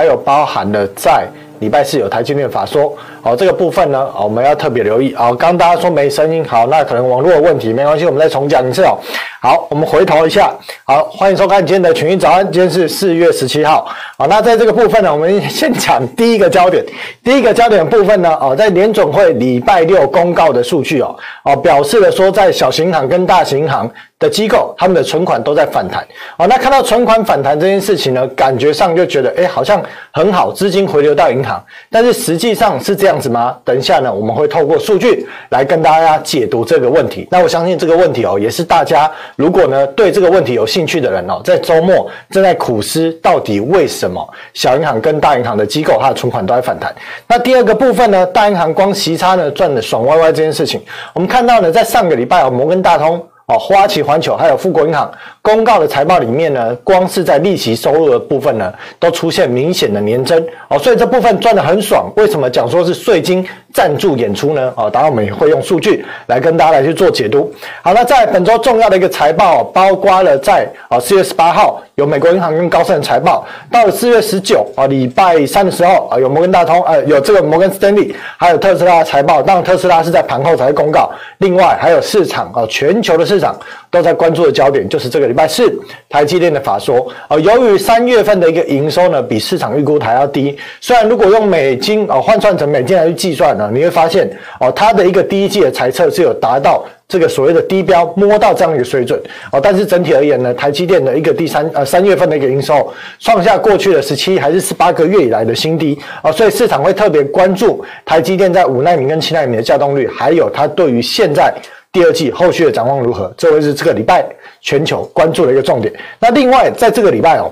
还有包含了在礼拜四有台积电法说，好，这个部分呢，我们要特别留意。哦，刚大家说没声音，好，那可能网络的问题，没关系，我们再重讲一次哦。好，我们回头一下，好，欢迎收看今天的群益早安，今天是四月十七号。好，那在这个部分呢，我们先讲第一个焦点，第一个焦点部分呢，哦，在联总会礼拜六公告的数据哦，哦，表示了说在小型行跟大型行。的机构，他们的存款都在反弹，哦，那看到存款反弹这件事情呢，感觉上就觉得，哎，好像很好，资金回流到银行，但是实际上是这样子吗？等一下呢，我们会透过数据来跟大家解读这个问题。那我相信这个问题哦，也是大家如果呢对这个问题有兴趣的人哦，在周末正在苦思，到底为什么小银行跟大银行的机构它的存款都在反弹？那第二个部分呢，大银行光息差呢赚的爽歪歪这件事情，我们看到呢，在上个礼拜哦，摩根大通。哦，花旗环球还有富国银行公告的财报里面呢，光是在利息收入的部分呢，都出现明显的年增哦，所以这部分赚得很爽。为什么讲说是税金赞助演出呢？哦，当然我们也会用数据来跟大家来去做解读。好，那在本周重要的一个财报，包括了在啊四月十八号有美国银行跟高盛的财报，到了四月十九啊礼拜三的时候啊有摩根大通呃有这个摩根斯丹利，还有特斯拉的财报，当然特斯拉是在盘后才会公告。另外还有市场啊全球的市场。都在关注的焦点就是这个礼拜四台积电的法说啊，由于三月份的一个营收呢比市场预估还要低，虽然如果用美金啊换算成美金来去计算呢，你会发现哦，它的一个第一季的财测是有达到这个所谓的低标，摸到这样一个水准哦，但是整体而言呢，台积电的一个第三呃三月份的一个营收创下过去的十七还是十八个月以来的新低啊，所以市场会特别关注台积电在五奈米跟七奈米的稼动率，还有它对于现在。第二季后续的展望如何？这会是这个礼拜全球关注的一个重点。那另外，在这个礼拜哦，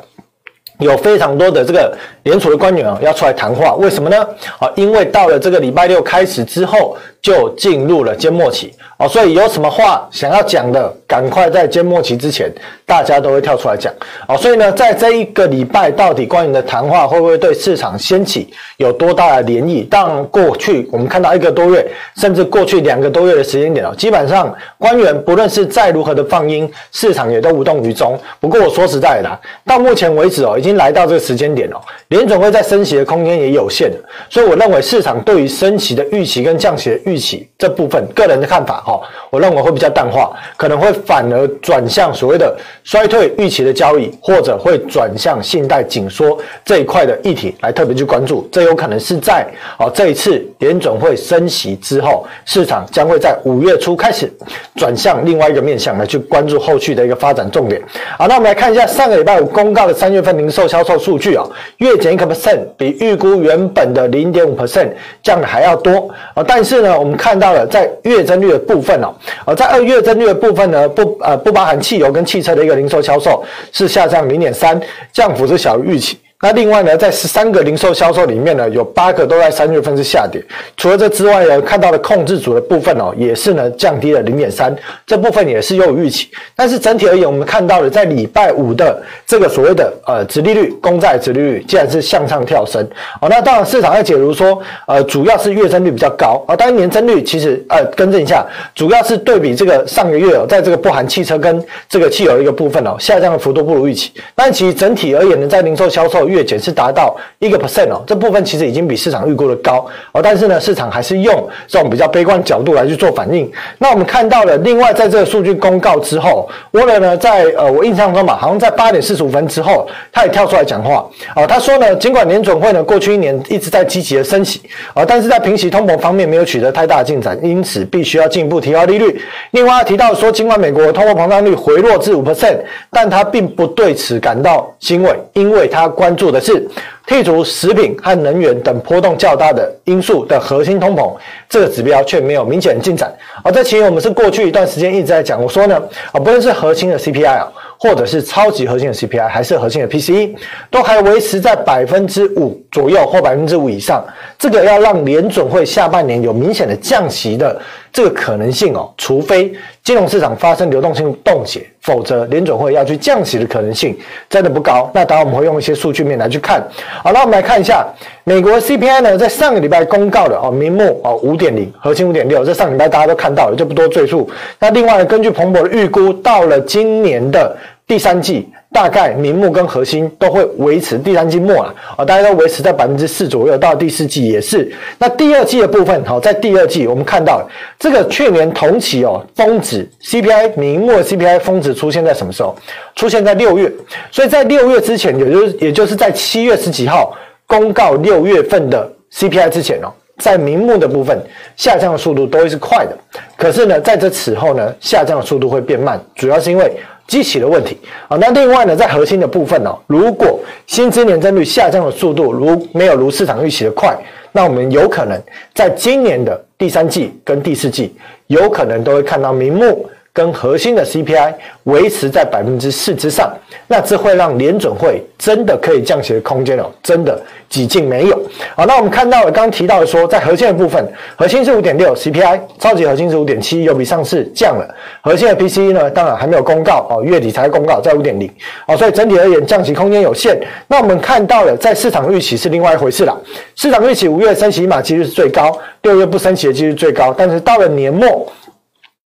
有非常多的这个联储的官员啊要出来谈话，为什么呢？啊，因为到了这个礼拜六开始之后，就进入了缄默期。哦，所以有什么话想要讲的，赶快在缄默期之前，大家都会跳出来讲。哦，所以呢，在这一个礼拜，到底官员的谈话会不会对市场掀起有多大的涟漪？当，过去我们看到一个多月，甚至过去两个多月的时间点哦，基本上官员不论是再如何的放鹰，市场也都无动于衷。不过我说实在的，到目前为止哦，已经来到这个时间点哦，联准会在升息的空间也有限，所以我认为市场对于升息的预期跟降息的预预期这部分，个人的看法。哈，我认为会比较淡化，可能会反而转向所谓的衰退预期的交易，或者会转向信贷紧缩这一块的议题来特别去关注。这有可能是在哦这一次联准会升息之后，市场将会在五月初开始转向另外一个面向来去关注后续的一个发展重点。好，那我们来看一下上个礼拜五公告的三月份零售销售数据啊，月减一个 percent，比预估原本的零点五 percent 降的还要多啊。但是呢，我们看到了在月增率的部分哦，而在二月增率的部分呢，不呃不包含汽油跟汽车的一个零售销售是下降零点三，降幅是小于预期。那另外呢，在十三个零售销售里面呢，有八个都在三月份是下跌。除了这之外呢，看到的控制组的部分哦，也是呢降低了零点三，这部分也是优于预期。但是整体而言，我们看到了在礼拜五的这个所谓的呃殖利率，公债殖利率竟然是向上跳升。哦，那当然市场在解读说，呃，主要是月增率比较高啊，当然年增率其实呃更正一下，主要是对比这个上个月哦，在这个不含汽车跟这个汽油一个部分哦，下降的幅度不如预期。但其实整体而言呢，在零售销售月减是达到一个 percent 哦，这部分其实已经比市场预估的高哦，但是呢，市场还是用这种比较悲观角度来去做反应。那我们看到了，另外在这个数据公告之后，沃勒呢，在呃我印象中嘛，好像在八点四十五分之后，他也跳出来讲话哦，他说呢，尽管联准会呢过去一年一直在积极的升息啊，但是在平息通膨方面没有取得太大的进展，因此必须要进一步提高利率。另外他提到说，尽管美国通货膨胀率回落至五 percent，但他并不对此感到欣慰，因为他关注的是。剔除食品和能源等波动较大的因素的核心通膨，这个指标却没有明显进展。而这其实我们是过去一段时间一直在讲，我说呢，啊，不论是核心的 CPI 啊，或者是超级核心的 CPI，还是核心的 PCE，都还维持在百分之五左右或百分之五以上。这个要让联准会下半年有明显的降息的这个可能性哦，除非金融市场发生流动性冻结，否则联准会要去降息的可能性真的不高。那当然我们会用一些数据面来去看。好，那我们来看一下美国 CPI 呢，在上个礼拜公告的哦，名目哦五点零，核心五点六，这上礼拜大家都看到了，就不多赘述。那另外呢，根据彭博的预估，到了今年的第三季。大概名目跟核心都会维持第三季末啊，啊，大家都维持在百分之四左右，到第四季也是。那第二季的部分，好，在第二季我们看到这个去年同期哦，峰值 CPI 名目的 CPI 峰值出现在什么时候？出现在六月，所以在六月之前，也就是也就是在七月十几号公告六月份的 CPI 之前哦，在名目的部分下降的速度都会是快的，可是呢，在这此后呢，下降的速度会变慢，主要是因为。基期的问题啊，那另外呢，在核心的部分呢，如果薪资年增率下降的速度如没有如市场预期的快，那我们有可能在今年的第三季跟第四季，有可能都会看到明目。跟核心的 CPI 维持在百分之四之上，那这会让联准会真的可以降息的空间哦，真的几近没有。好，那我们看到了刚刚提到的说，在核心的部分，核心是五点六 CPI，超级核心是五点七，又比上次降了。核心的 PCE 呢，当然还没有公告哦，月底才公告在五点零。哦，所以整体而言降息空间有限。那我们看到了，在市场预期是另外一回事了。市场预期五月升息码几率是最高，六月不升息的几率最高，但是到了年末。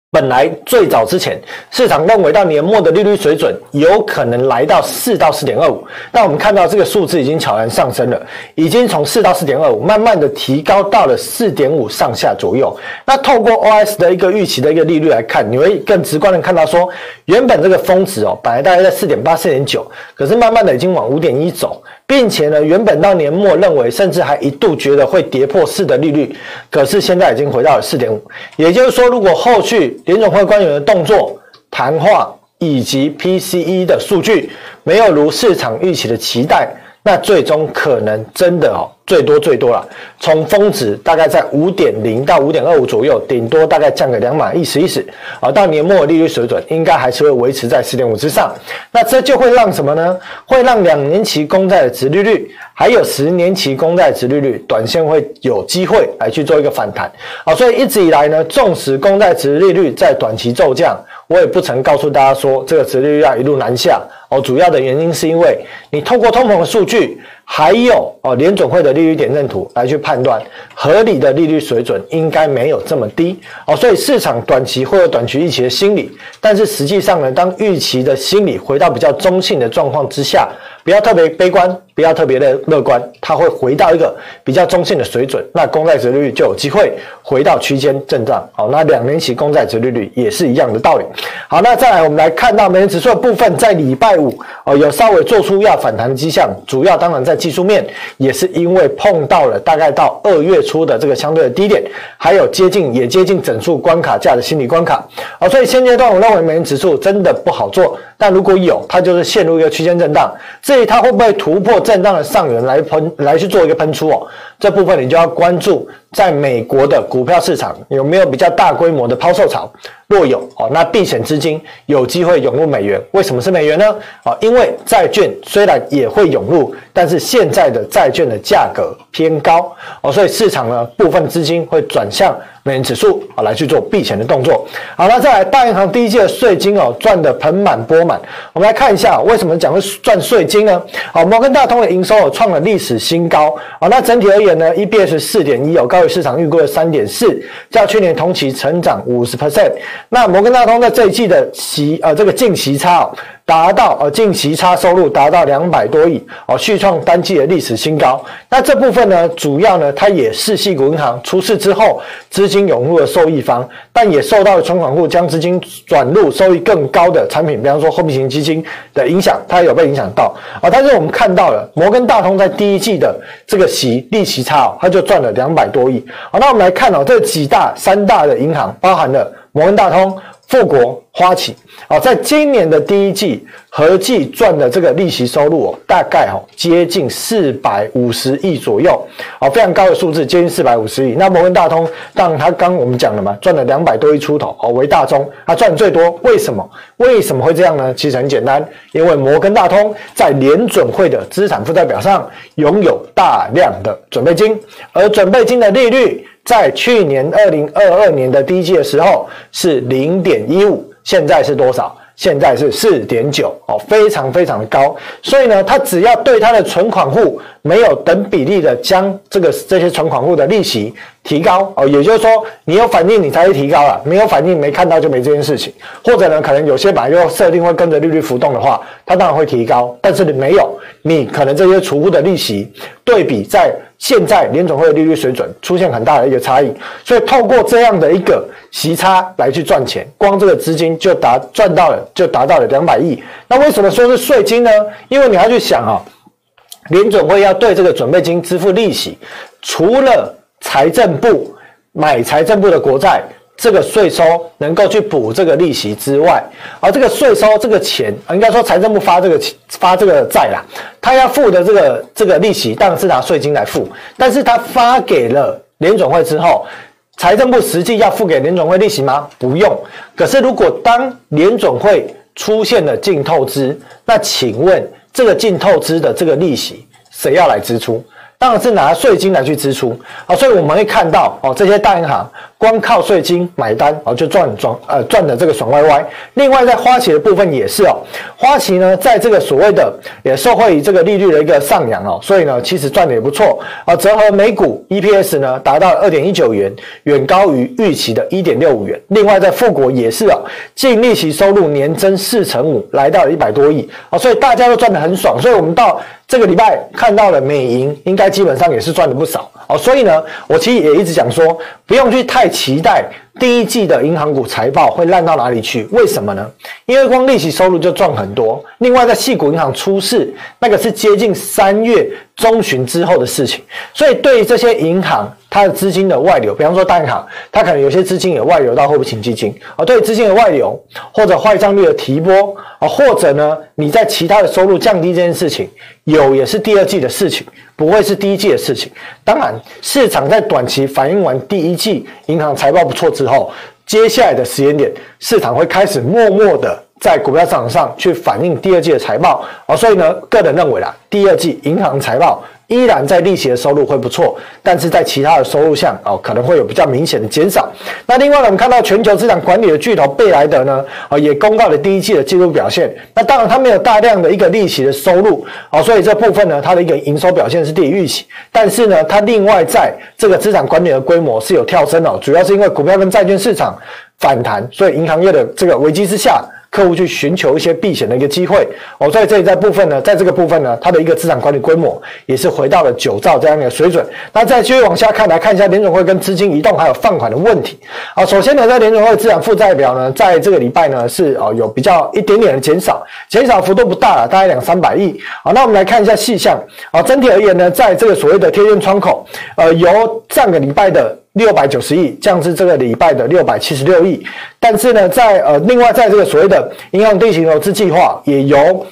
本来最早之前，市场认为到年末的利率水准有可能来到四到四点二五，但我们看到这个数字已经悄然上升了，已经从四到四点二五慢慢的提高到了四点五上下左右。那透过 OS 的一个预期的一个利率来看，你会更直观的看到说，原本这个峰值哦，本来大概在四点八、四点九，可是慢慢的已经往五点一走。并且呢，原本到年末认为，甚至还一度觉得会跌破四的利率，可是现在已经回到了四点五。也就是说，如果后续联总会官员的动作、谈话以及 PCE 的数据没有如市场预期的期待，那最终可能真的哦。最多最多了，从峰值大概在五点零到五点二五左右，顶多大概降个两码，意思意思啊。到年末利率水准应该还是会维持在四点五之上。那这就会让什么呢？会让两年期公债的殖利率，还有十年期公债殖利率，短线会有机会来去做一个反弹啊。所以一直以来呢，纵使公债殖利率在短期骤降，我也不曾告诉大家说这个殖利率要一路南下哦。主要的原因是因为你透过通膨的数据。还有哦，联准会的利率点阵图来去判断合理的利率水准应该没有这么低哦，所以市场短期会有短期预期的心理，但是实际上呢，当预期的心理回到比较中性的状况之下。不要特别悲观，不要特别的乐观，它会回到一个比较中性的水准，那公债殖利率就有机会回到区间震荡。好，那两年期公债殖利率也是一样的道理。好，那再来我们来看到美元指数的部分，在礼拜五哦有稍微做出要反弹的迹象，主要当然在技术面，也是因为碰到了大概到二月初的这个相对的低点，还有接近也接近整数关卡价的心理关卡。好，所以现阶段我认为美元指数真的不好做。但如果有，它就是陷入一个区间震荡。至于它会不会突破震荡的上缘来喷来去做一个喷出哦，这部分你就要关注，在美国的股票市场有没有比较大规模的抛售潮。若有哦，那避险资金有机会涌入美元。为什么是美元呢？哦，因为债券虽然也会涌入，但是现在的债券的价格偏高哦，所以市场呢部分资金会转向美元指数啊来去做避险的动作。好，那再来大银行第一季的税金哦赚得盆满钵满。我们来看一下为什么讲会赚税金呢？好，摩根大通的营收哦创了历史新高哦。那整体而言呢，EPS 四点一有高于市场预估的三点四，较去年同期成长五十 percent。那摩根大通在这一季的息呃这个净息差达到呃净息差收入达到两百多亿哦续创单季的历史新高。那这部分呢主要呢它也是系股银行出事之后资金涌入的受益方，但也受到存款户将资金转入收益更高的产品，比方说货币型基金的影响，它有被影响到啊。但是我们看到了摩根大通在第一季的这个息利息差哦，它就赚了两百多亿。好，那我们来看哦这几大三大的银行包含了。摩根大通、富国、花旗，啊，在今年的第一季合计赚的这个利息收入哦，大概哦接近四百五十亿左右，啊，非常高的数字，接近四百五十亿。那摩根大通，当然他刚我们讲了嘛，赚了两百多亿出头，哦，为大宗，他赚最多，为什么？为什么会这样呢？其实很简单，因为摩根大通在联准会的资产负债表上拥有大量的准备金，而准备金的利率。在去年二零二二年的第一季的时候是零点一五，现在是多少？现在是四点九哦，非常非常的高。所以呢，他只要对他的存款户没有等比例的将这个这些存款户的利息提高哦，也就是说你有反应你才会提高了，没有反应没看到就没这件事情。或者呢，可能有些本来就设定会跟着利率浮动的话，它当然会提高。但是你没有，你可能这些储户的利息对比在。现在联总会的利率水准出现很大的一个差异，所以透过这样的一个息差来去赚钱，光这个资金就达赚到了，就达到了两百亿。那为什么说是税金呢？因为你要去想啊，联总会要对这个准备金支付利息，除了财政部买财政部的国债。这个税收能够去补这个利息之外，而这个税收这个钱，应该说财政部发这个发这个债啦，他要付的这个这个利息当然是拿税金来付，但是他发给了联准会之后，财政部实际要付给联准会利息吗？不用。可是如果当联准会出现了净透支，那请问这个净透支的这个利息谁要来支出？当然是拿税金来去支出。啊，所以我们会看到哦，这些大银行光靠税金买单哦，就赚赚呃赚的这个爽歪歪。另外在花旗的部分也是哦，花旗呢在这个所谓的也受惠于这个利率的一个上扬哦，所以呢其实赚的也不错啊，折合每股 EPS 呢达到二点一九元，远高于预期的一点六五元。另外在富国也是哦，净利息收入年增四成五，来到了一百多亿啊，所以大家都赚得很爽，所以我们到。这个礼拜看到了美银，应该基本上也是赚了不少哦。所以呢，我其实也一直讲说，不用去太期待第一季的银行股财报会烂到哪里去。为什么呢？因为光利息收入就赚很多。另外，在细股银行出事，那个是接近三月中旬之后的事情。所以，对于这些银行，它的资金的外流，比方说大行，它可能有些资金也外流到货币型基金啊。对资金的外流或者坏账率的提拨啊，或者呢，你在其他的收入降低这件事情。有也是第二季的事情，不会是第一季的事情。当然，市场在短期反映完第一季银行财报不错之后，接下来的时间点，市场会开始默默的在股票市场上去反映第二季的财报。哦，所以呢，个人认为啦，第二季银行财报。依然在利息的收入会不错，但是在其他的收入项哦，可能会有比较明显的减少。那另外呢，我们看到全球资产管理的巨头贝莱德呢，啊也公告了第一季的季度表现。那当然它没有大量的一个利息的收入，啊，所以这部分呢，它的一个营收表现是低于预期。但是呢，它另外在这个资产管理的规模是有跳升哦，主要是因为股票跟债券市场反弹，所以银行业的这个危机之下。客户去寻求一些避险的一个机会哦，所以这里在部分呢，在这个部分呢，它的一个资产管理规模也是回到了九兆这样一个水准。那再继续往下看，来看一下联准会跟资金移动还有放款的问题。好，首先呢，在联准会资产负债表呢，在这个礼拜呢是哦有比较一点点的减少，减少幅度不大了，大概两三百亿。好，那我们来看一下细项。好，整体而言呢，在这个所谓的贴现窗口，呃，由上个礼拜的。六百九十亿，降至这个礼拜的六百七十六亿。但是呢，在呃，另外在这个所谓的银行定型投资计划，也由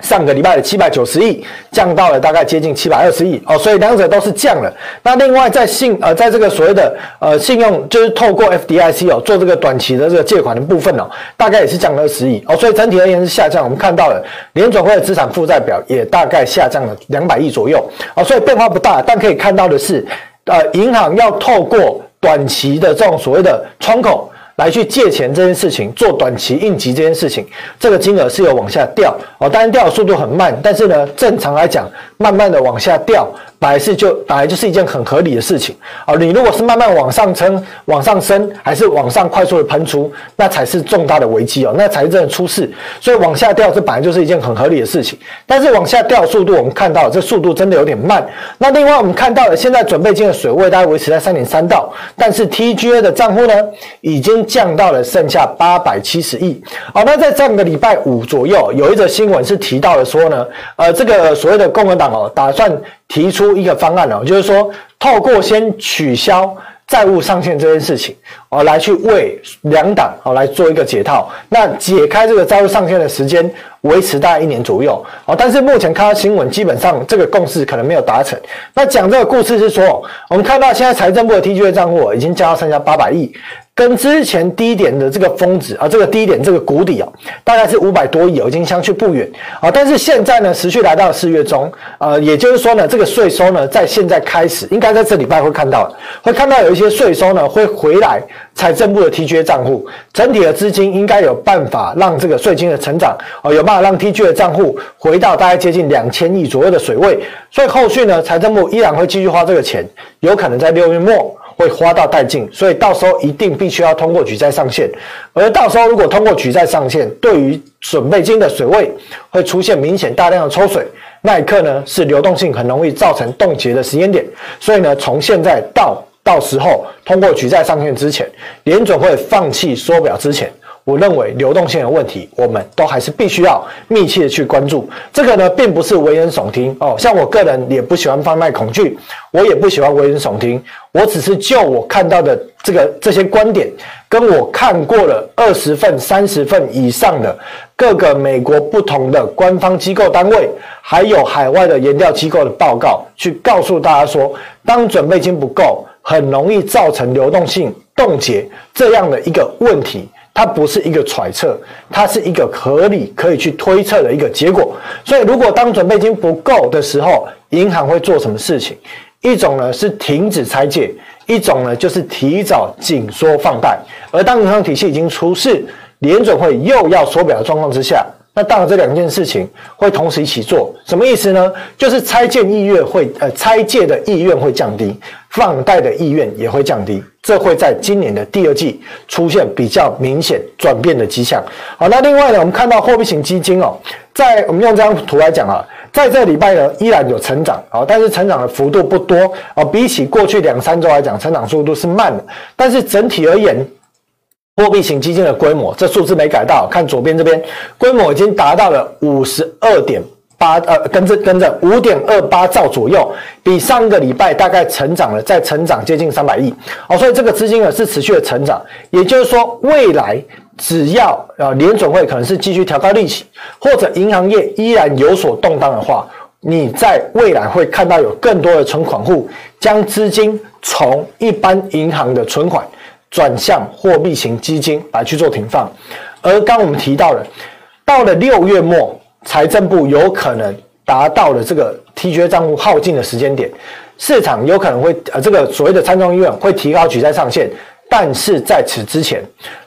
上个礼拜的七百九十亿降到了大概接近七百二十亿哦，所以两者都是降了。那另外在信呃，在这个所谓的呃信用，就是透过 FDIC 哦做这个短期的这个借款的部分哦，大概也是降了二十亿哦，所以整体而言是下降。我们看到了联准会的资产负债表也大概下降了两百亿左右哦，所以变化不大。但可以看到的是，呃，银行要透过短期的这种所谓的窗口。来去借钱这件事情，做短期应急这件事情，这个金额是有往下掉哦，当然掉的速度很慢，但是呢，正常来讲，慢慢的往下掉。本来是就本来就是一件很合理的事情啊！你如果是慢慢往上升、往上升，还是往上快速的喷出，那才是重大的危机哦，那才是真的出事。所以往下掉，这本来就是一件很合理的事情。但是往下掉速度，我们看到这速度真的有点慢。那另外我们看到了，现在准备金的水位大概维持在三点三到，但是 TGA 的账户呢，已经降到了剩下八百七十亿。好，那在上个礼拜五左右，有一则新闻是提到了说呢，呃，这个所谓的共和党哦，打算。提出一个方案哦，就是说，透过先取消债务上限这件事情哦，来去为两党哦来做一个解套。那解开这个债务上限的时间维持大概一年左右哦。但是目前看到新闻，基本上这个共识可能没有达成。那讲这个故事是说，我们看到现在财政部的 TGA 账户已经降到剩下八百亿。跟之前低点的这个峰值啊，这个低点这个谷底啊，大概是五百多亿，已经相去不远啊。但是现在呢，持续来到四月中，呃，也就是说呢，这个税收呢，在现在开始，应该在这礼拜会看到，会看到有一些税收呢会回来财政部的 TGA 账户，整体的资金应该有办法让这个税金的成长哦，有办法让 TGA 的账户回到大概接近两千亿左右的水位。所以后续呢，财政部依然会继续花这个钱，有可能在六月末。会花到殆尽，所以到时候一定必须要通过举债上限，而到时候如果通过举债上限，对于准备金的水位会出现明显大量的抽水，那一刻呢是流动性很容易造成冻结的时间点，所以呢从现在到到时候通过举债上限之前，联准会放弃缩表之前。我认为流动性的问题，我们都还是必须要密切的去关注。这个呢，并不是危言耸听哦。像我个人也不喜欢贩卖恐惧，我也不喜欢危言耸听。我只是就我看到的这个这些观点，跟我看过了二十份、三十份以上的各个美国不同的官方机构单位，还有海外的研调机构的报告，去告诉大家说，当准备金不够，很容易造成流动性冻结这样的一个问题。它不是一个揣测，它是一个合理可以去推测的一个结果。所以，如果当准备金不够的时候，银行会做什么事情？一种呢是停止拆借，一种呢就是提早紧缩放贷。而当银行体系已经出事，联准会又要缩表的状况之下，那当然这两件事情会同时一起做。什么意思呢？就是拆借意愿会呃拆借的意愿会降低，放贷的意愿也会降低。这会在今年的第二季出现比较明显转变的迹象。好，那另外呢，我们看到货币型基金哦，在我们用这张图来讲啊，在这礼拜呢依然有成长啊，但是成长的幅度不多啊，比起过去两三周来讲，成长速度是慢的。但是整体而言，货币型基金的规模，这数字没改到，看左边这边，规模已经达到了五十二点。八呃，跟着跟着五点二八兆左右，比上个礼拜大概成长了，再成长接近三百亿哦，所以这个资金呢是持续的成长，也就是说，未来只要呃联准会可能是继续调高利息，或者银行业依然有所动荡的话，你在未来会看到有更多的存款户将资金从一般银行的存款转向货币型基金来去做停放，而刚我们提到了，到了六月末。财政部有可能达到了这个 T G 账户耗尽的时间点，市场有可能会呃这个所谓的参众议院会提高举债上限，但是在此之前，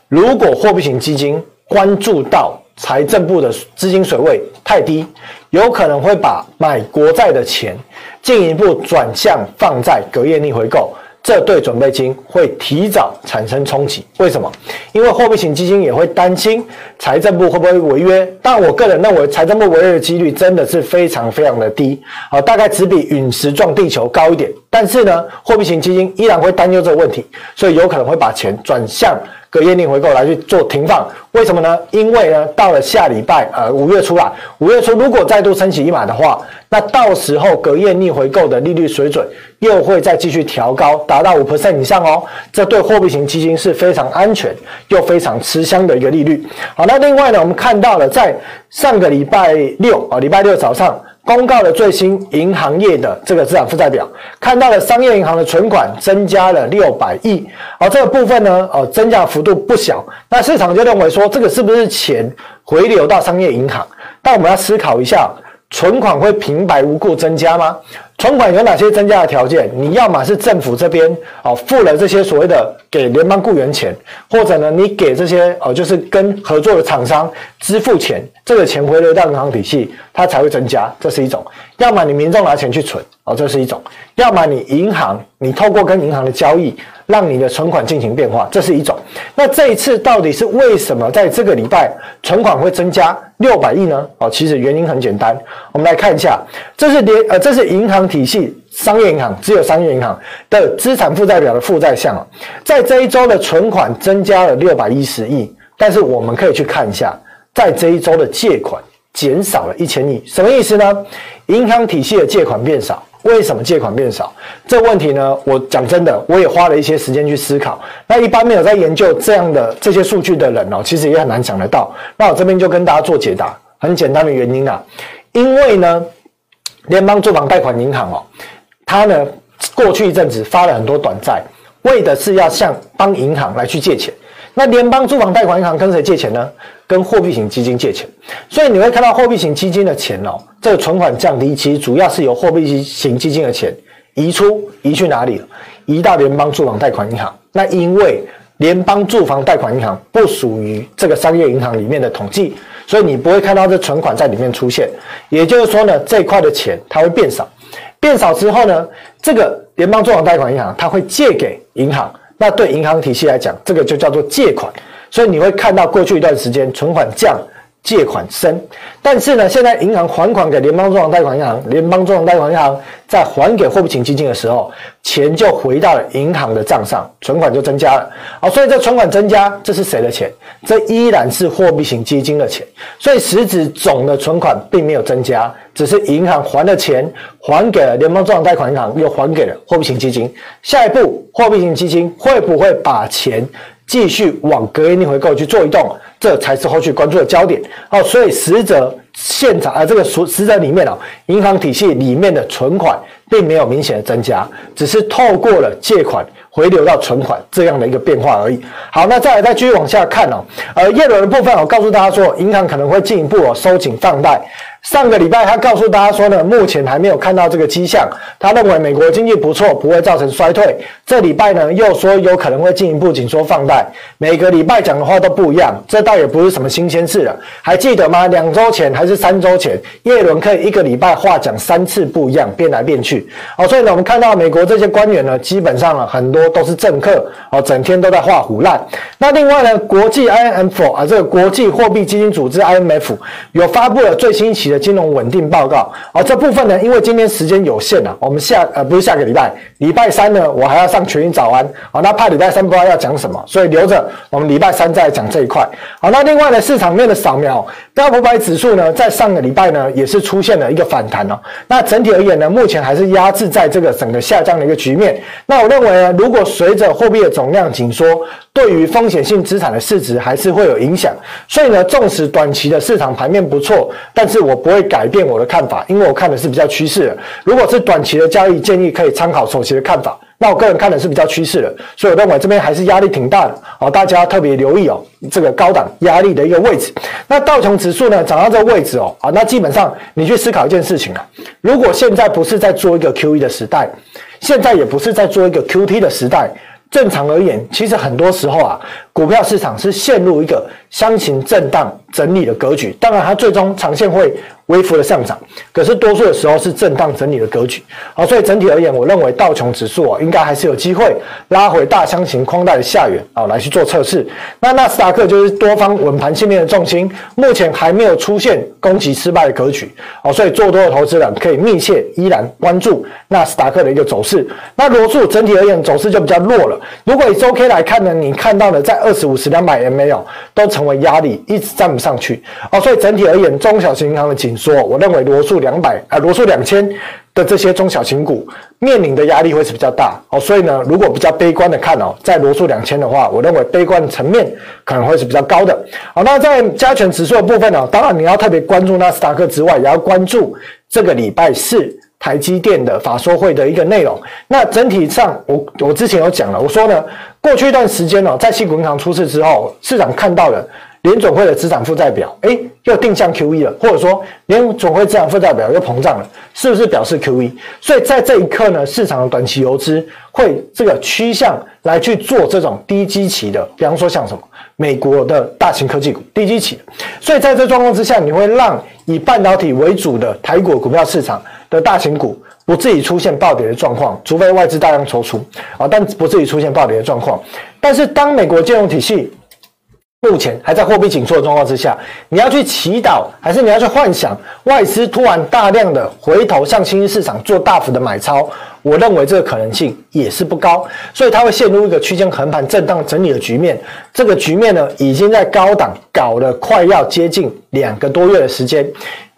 如果货币型基金关注到财政部的资金水位太低，有可能会把买国债的钱进一步转向放在隔夜逆回购。这对准备金会提早产生冲击，为什么？因为货币型基金也会担心财政部会不会违约，但我个人认为财政部违约的几率真的是非常非常的低，好，大概只比陨石撞地球高一点。但是呢，货币型基金依然会担忧这个问题，所以有可能会把钱转向隔夜逆回购来去做停放。为什么呢？因为呢，到了下礼拜，呃，五月初啦，五月初如果再度升起一码的话，那到时候隔夜逆回购的利率水准又会再继续调高，达到五 percent 以上哦。这对货币型基金是非常安全又非常吃香的一个利率。好，那另外呢，我们看到了在上个礼拜六啊，礼拜六早上。公告了最新银行业的这个资产负债表，看到了商业银行的存款增加了六百亿，而这个部分呢，呃，增加幅度不小。那市场就认为说，这个是不是钱回流到商业银行？但我们要思考一下，存款会平白无故增加吗？存款有哪些增加的条件？你要么是政府这边哦付了这些所谓的给联邦雇员钱，或者呢你给这些哦就是跟合作的厂商支付钱，这个钱回流到银行体系，它才会增加，这是一种；要么你民众拿钱去存哦，这是一种；要么你银行你透过跟银行的交易，让你的存款进行变化，这是一种。那这一次到底是为什么在这个礼拜存款会增加六百亿呢？哦，其实原因很简单，我们来看一下，这是联呃这是银行。体系商业银行只有商业银行的资产负债表的负债项，在这一周的存款增加了六百一十亿，但是我们可以去看一下，在这一周的借款减少了一千亿，什么意思呢？银行体系的借款变少，为什么借款变少？这个问题呢，我讲真的，我也花了一些时间去思考。那一般没有在研究这样的这些数据的人哦，其实也很难想得到。那我这边就跟大家做解答，很简单的原因啊，因为呢。联邦住房贷款银行哦，它呢过去一阵子发了很多短债，为的是要向帮银行来去借钱。那联邦住房贷款银行跟谁借钱呢？跟货币型基金借钱。所以你会看到货币型基金的钱哦，这个存款降低，其实主要是由货币型基金的钱移出，移去哪里了？移到联邦住房贷款银行。那因为联邦住房贷款银行不属于这个商业银行里面的统计。所以你不会看到这存款在里面出现，也就是说呢，这一块的钱它会变少，变少之后呢，这个联邦住房贷款银行它会借给银行，那对银行体系来讲，这个就叫做借款。所以你会看到过去一段时间存款降。借款升，但是呢，现在银行还款给联邦住房贷款银行，联邦住房贷款银行在还给货币型基金的时候，钱就回到了银行的账上，存款就增加了。好，所以这存款增加，这是谁的钱？这依然是货币型基金的钱。所以实质总的存款并没有增加，只是银行还的钱还给了联邦住房贷款银行，又还给了货币型基金。下一步，货币型基金会不会把钱继续往隔夜逆回购去做移动？这才是后续关注的焦点哦，所以实则现场啊，这个实实则里面啊，银行体系里面的存款并没有明显的增加，只是透过了借款回流到存款这样的一个变化而已。好，那再来再继续往下看哦，呃，叶伦的部分我告诉大家说，银行可能会进一步收紧放贷。上个礼拜，他告诉大家说呢，目前还没有看到这个迹象。他认为美国经济不错，不会造成衰退。这礼拜呢，又说有可能会进一步紧缩放贷。每个礼拜讲的话都不一样，这倒也不是什么新鲜事了。还记得吗？两周前还是三周前，耶伦可以一个礼拜话讲三次不一样，变来变去。哦，所以呢，我们看到美国这些官员呢，基本上呢，很多都是政客，哦，整天都在画胡烂。那另外呢，国际 IMF 啊，这个国际货币基金组织 IMF 有发布了最新一期的。金融稳定报告，而、这部分呢，因为今天时间有限啊，我们下呃不是下个礼拜，礼拜三呢，我还要上全民早安，好、那怕礼拜三不知道要讲什么，所以留着我们礼拜三再讲这一块。好，那另外呢，市场面的扫描，标普五百指数呢，在上个礼拜呢，也是出现了一个反弹哦。那整体而言呢，目前还是压制在这个整个下降的一个局面。那我认为呢，如果随着货币的总量紧缩，对于风险性资产的市值还是会有影响。所以呢，纵使短期的市场盘面不错，但是我不会改变我的看法，因为我看的是比较趋势的。如果是短期的交易，建议可以参考首席的看法。那我个人看的是比较趋势的，所以我认为这边还是压力挺大的哦，大家特别留意哦，这个高档压力的一个位置。那道琼指数呢，涨到这个位置哦，啊，那基本上你去思考一件事情啊，如果现在不是在做一个 QE 的时代，现在也不是在做一个 QT 的时代。正常而言，其实很多时候啊，股票市场是陷入一个箱型震荡整理的格局。当然，它最终长线会微幅的上涨，可是多数的时候是震荡整理的格局。好，所以整体而言，我认为道琼指数啊，应该还是有机会拉回大箱型框带的下缘啊，来去做测试。那纳斯达克就是多方稳盘信念的重心，目前还没有出现攻击失败的格局。好，所以做多的投资人可以密切依然关注纳斯达克的一个走势。那罗素整体而言走势就比较弱了。如果以周 K 来看呢，你看到的在二十五十两百 MA 都成为压力，一直站不上去。哦，所以整体而言，中小型银行的紧缩，我认为罗素两百啊，罗素两千的这些中小型股面临的压力会是比较大。哦，所以呢，如果比较悲观的看哦，在罗素两千的话，我认为悲观的层面可能会是比较高的。好，那在加权指数的部分呢，当然你要特别关注纳斯达克之外，也要关注这个礼拜四。台积电的法说会的一个内容，那整体上我我之前有讲了，我说呢，过去一段时间哦，在矽谷银行出事之后，市场看到了联总会的资产负债表，诶，又定向 QE 了，或者说联总会资产负债表又膨胀了，是不是表示 QE？所以在这一刻呢，市场的短期游资会这个趋向来去做这种低基期的，比方说像什么美国的大型科技股低基期，所以在这状况之下，你会让以半导体为主的台股股票市场。的大型股不至于出现暴跌的状况，除非外资大量抽出啊，但不至于出现暴跌的状况。但是当美国金融体系目前还在货币紧缩的状况之下，你要去祈祷，还是你要去幻想外资突然大量的回头向新兴市场做大幅的买超？我认为这个可能性也是不高，所以它会陷入一个区间横盘震荡整理的局面。这个局面呢，已经在高档搞了快要接近两个多月的时间。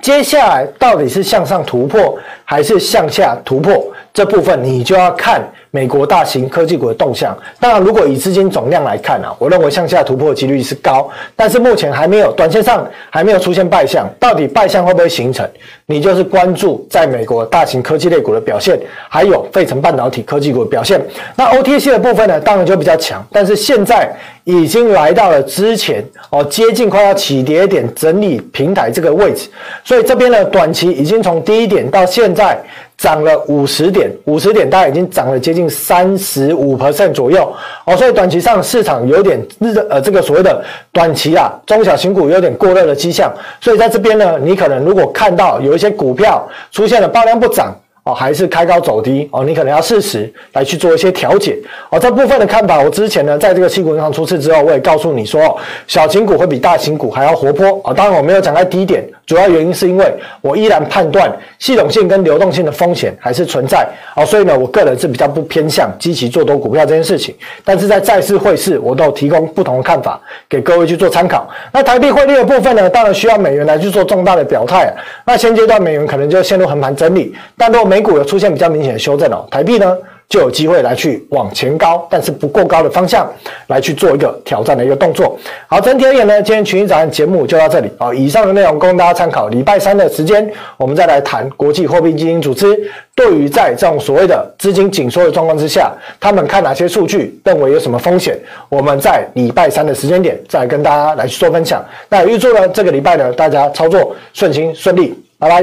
接下来到底是向上突破还是向下突破？这部分你就要看美国大型科技股的动向。当然，如果以资金总量来看啊，我认为向下突破的几率是高，但是目前还没有，短线上还没有出现败象。到底败象会不会形成？你就是关注在美国大型科技类股的表现，还有费城半导体科技股的表现。那 OTC 的部分呢，当然就比较强，但是现在已经来到了之前哦，接近快要起跌点整理平台这个位置。所以这边呢，短期已经从低点到现在涨了五十点，五十点大概已经涨了接近三十五 percent 左右哦。所以短期上市场有点日呃这个所谓的短期啊中小型股有点过热的迹象。所以在这边呢，你可能如果看到有一些股票出现了爆量不涨。哦，还是开高走低哦，你可能要适时来去做一些调节哦。这部分的看法，我之前呢，在这个新股银行出事之后，我也告诉你说，小型股会比大型股还要活泼啊。当然，我没有讲在低点，主要原因是因为我依然判断系统性跟流动性的风险还是存在啊。所以呢，我个人是比较不偏向积极做多股票这件事情。但是在债市汇市，我都有提供不同的看法给各位去做参考。那台币汇率的部分呢，当然需要美元来去做重大的表态。那现阶段美元可能就陷入横盘整理，但如果美美股有出现比较明显的修正哦，台币呢就有机会来去往前高，但是不过高的方向来去做一个挑战的一个动作。好，整体而言呢，今天群益早安节目就到这里啊。以上的内容供大家参考。礼拜三的时间，我们再来谈国际货币基金组织对于在这种所谓的资金紧缩的状况之下，他们看哪些数据，认为有什么风险，我们在礼拜三的时间点再跟大家来去做分享。那预祝呢这个礼拜呢大家操作顺心顺利，拜拜。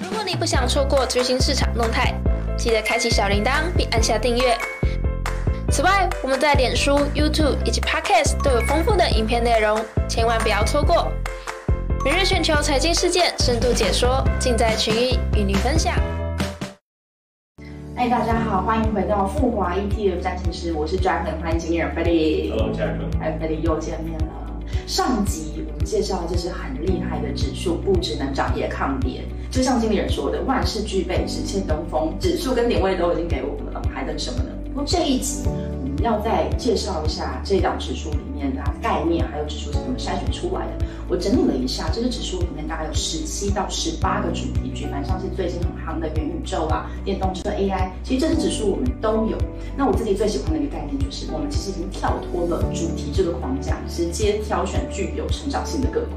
如果你不想错过最新市场动态，记得开启小铃铛并按下订阅。此外，我们在脸书、YouTube 以及 Podcast 都有丰富的影片内容，千万不要错过。每日全球财经事件深度解说，尽在群益与您分享。嗨，大家好，欢迎回到富华 ETF 战情室，我是专横，欢迎经理人 Freddy。Hello，家人们。嗨，Freddy 又见面了。上集我们介绍的这是很厉害的指数，不只能涨也抗跌。就像经理人说的，万事俱备，只欠东风。指数跟点位都已经给我们了，还等什么呢？不过这一集要再介绍一下这档指数里面的概念，还有指数是怎么筛选出来的。我整理了一下，这个指数里面大概有十七到十八个主题，举凡像是最近很夯的元宇宙啊、电动车、AI，其实这些指数我们都有。那我自己最喜欢的一个概念就是，我们其实已经跳脱了主题这个框架，直接挑选具有成长性的个股。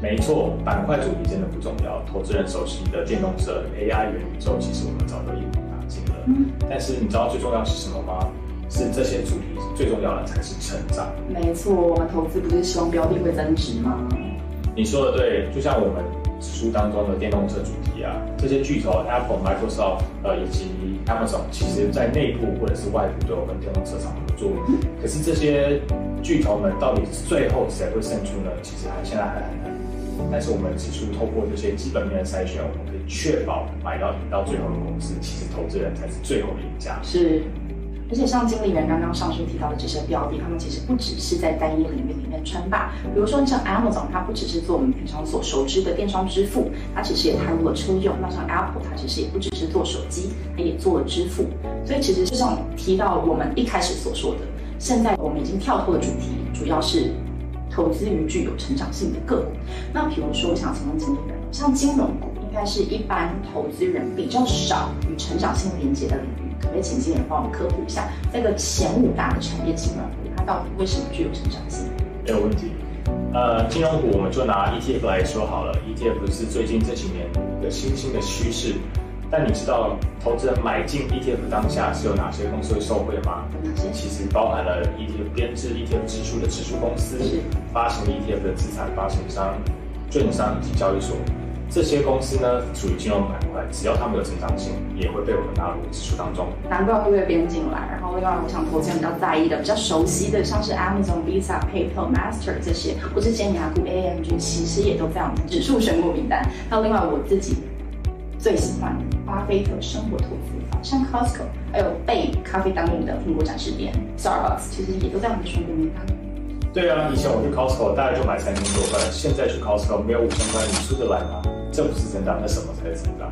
没错，板块主题真的不重要。投资人熟悉的电动车、AI、元宇宙，其实我们早就一网打尽了。嗯，但是你知道最重要是什么吗？是这些主题最重要的才是成长。没错，我们投资不是希望标的会增值吗？你说的对，就像我们指数当中的电动车主题啊，这些巨头 Apple、Microsoft 呃以及 Amazon，其实在内部或者是外部都有跟电动车厂合作。可是这些巨头们到底最后谁会胜出呢？其实还现在还很难。但是我们指出，透过这些基本面的筛选，我们可以确保买到赢到最后的公司，其实投资人才是最后的赢家。是。而且像经理人刚刚上述提到的这些标的，他们其实不只是在单一领域里面称霸。比如说像 Amazon，它不只是做我们平常所熟知的电商支付，它其实也踏入了车用。那像 Apple，它其实也不只是做手机，它也做了支付。所以其实就像提到我们一开始所说的，现在我们已经跳脱了主题，主要是投资于具有成长性的个股。那比如说，我想请问经理人，像金融股，应该是一般投资人比较少与成长性连接的领域。可不可以请经理人帮我们科普一下，这个前五大的产业金融股，它到底为什么具有成长性？没有问题。呃，金融股我们就拿 ETF 来说好了，ETF 是最近这几年的新兴的趋势。但你知道，投资人买进 ETF 当下是有哪些公司会受惠吗？其实包含了 ETF 编制 ETF 指数的指数公司，是发行 ETF 的资产发行商、券商以及交易所。这些公司呢，属于金融板块，只要他们有成长性，也会被我们纳入指数当中。难怪会被编进来。然后另外，我想投资人比较在意的、比较熟悉的，像是 Amazon、Visa、PayPal、Master 这些，或是尖牙股 AMG，其实也都在我们指数选股名单。还有另外我自己最喜欢的巴菲特生活投资法，像 Costco，还有被咖啡耽误的苹果展示店 Starbucks，其实也都在我们的选股名单。对啊，以前我去 Costco 大概就买三千多块，现在去 Costco 没有五千块，你出得来吗？这不是成长，那什么才是成长？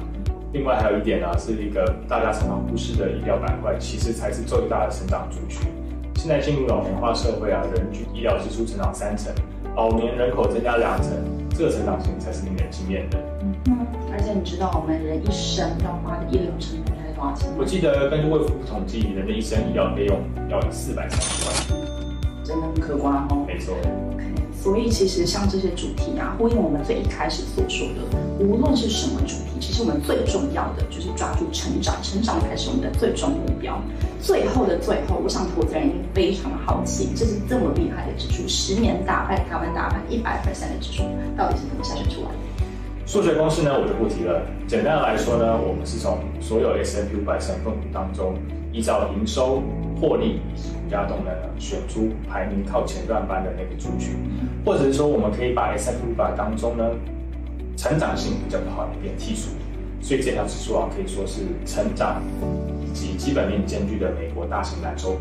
另外还有一点呢，是一个大家常常忽视的医疗板块，其实才是最大的成长族群。现在进入老年化社会啊，人均医疗支出成长三成，老年人口增加两成，这个成长性才是令人惊艳的。嗯，而且你知道我们人一生要花的医疗成本大概多少钱吗？我记得根据卫福部统计，人的一生医疗费用要四百三十万，真的很可观哦。没错。OK。所以其实像这些主题啊，呼应我们最一开始所说的，无论是什么主题，其实我们最重要的就是抓住成长，成长才是我们的最终目标。最后的最后，我想投资人一定非常的好奇，这是这么厉害的指数，十年打败台湾大盘一百份的指数，到底是怎么筛选出来的？数学公式呢，我就不提了。简单来说呢，我们是从所有 S&P 500成分股当中，依照营收、获利以及股价动能呢，选出排名靠前段班的那个族群，或者是说，我们可以把 S&P 500当中呢，成长性比较不好的一点剔除。所以这条指数啊，可以说是成长以及基本面兼具的美国大型蓝筹股。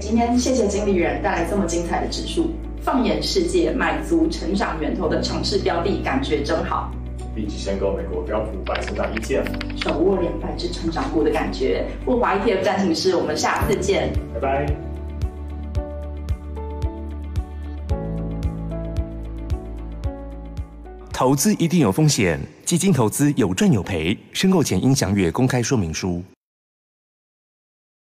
今天谢谢经理人带来这么精彩的指数，放眼世界，买足成长源头的城市标的，感觉真好。立即申购美国标普五百成长 ETF，手握两百只成长股的感觉。富华 ETF 暂停室，我们下次见，拜拜。投资一定有风险，基金投资有赚有赔，申购前应详阅公开说明书。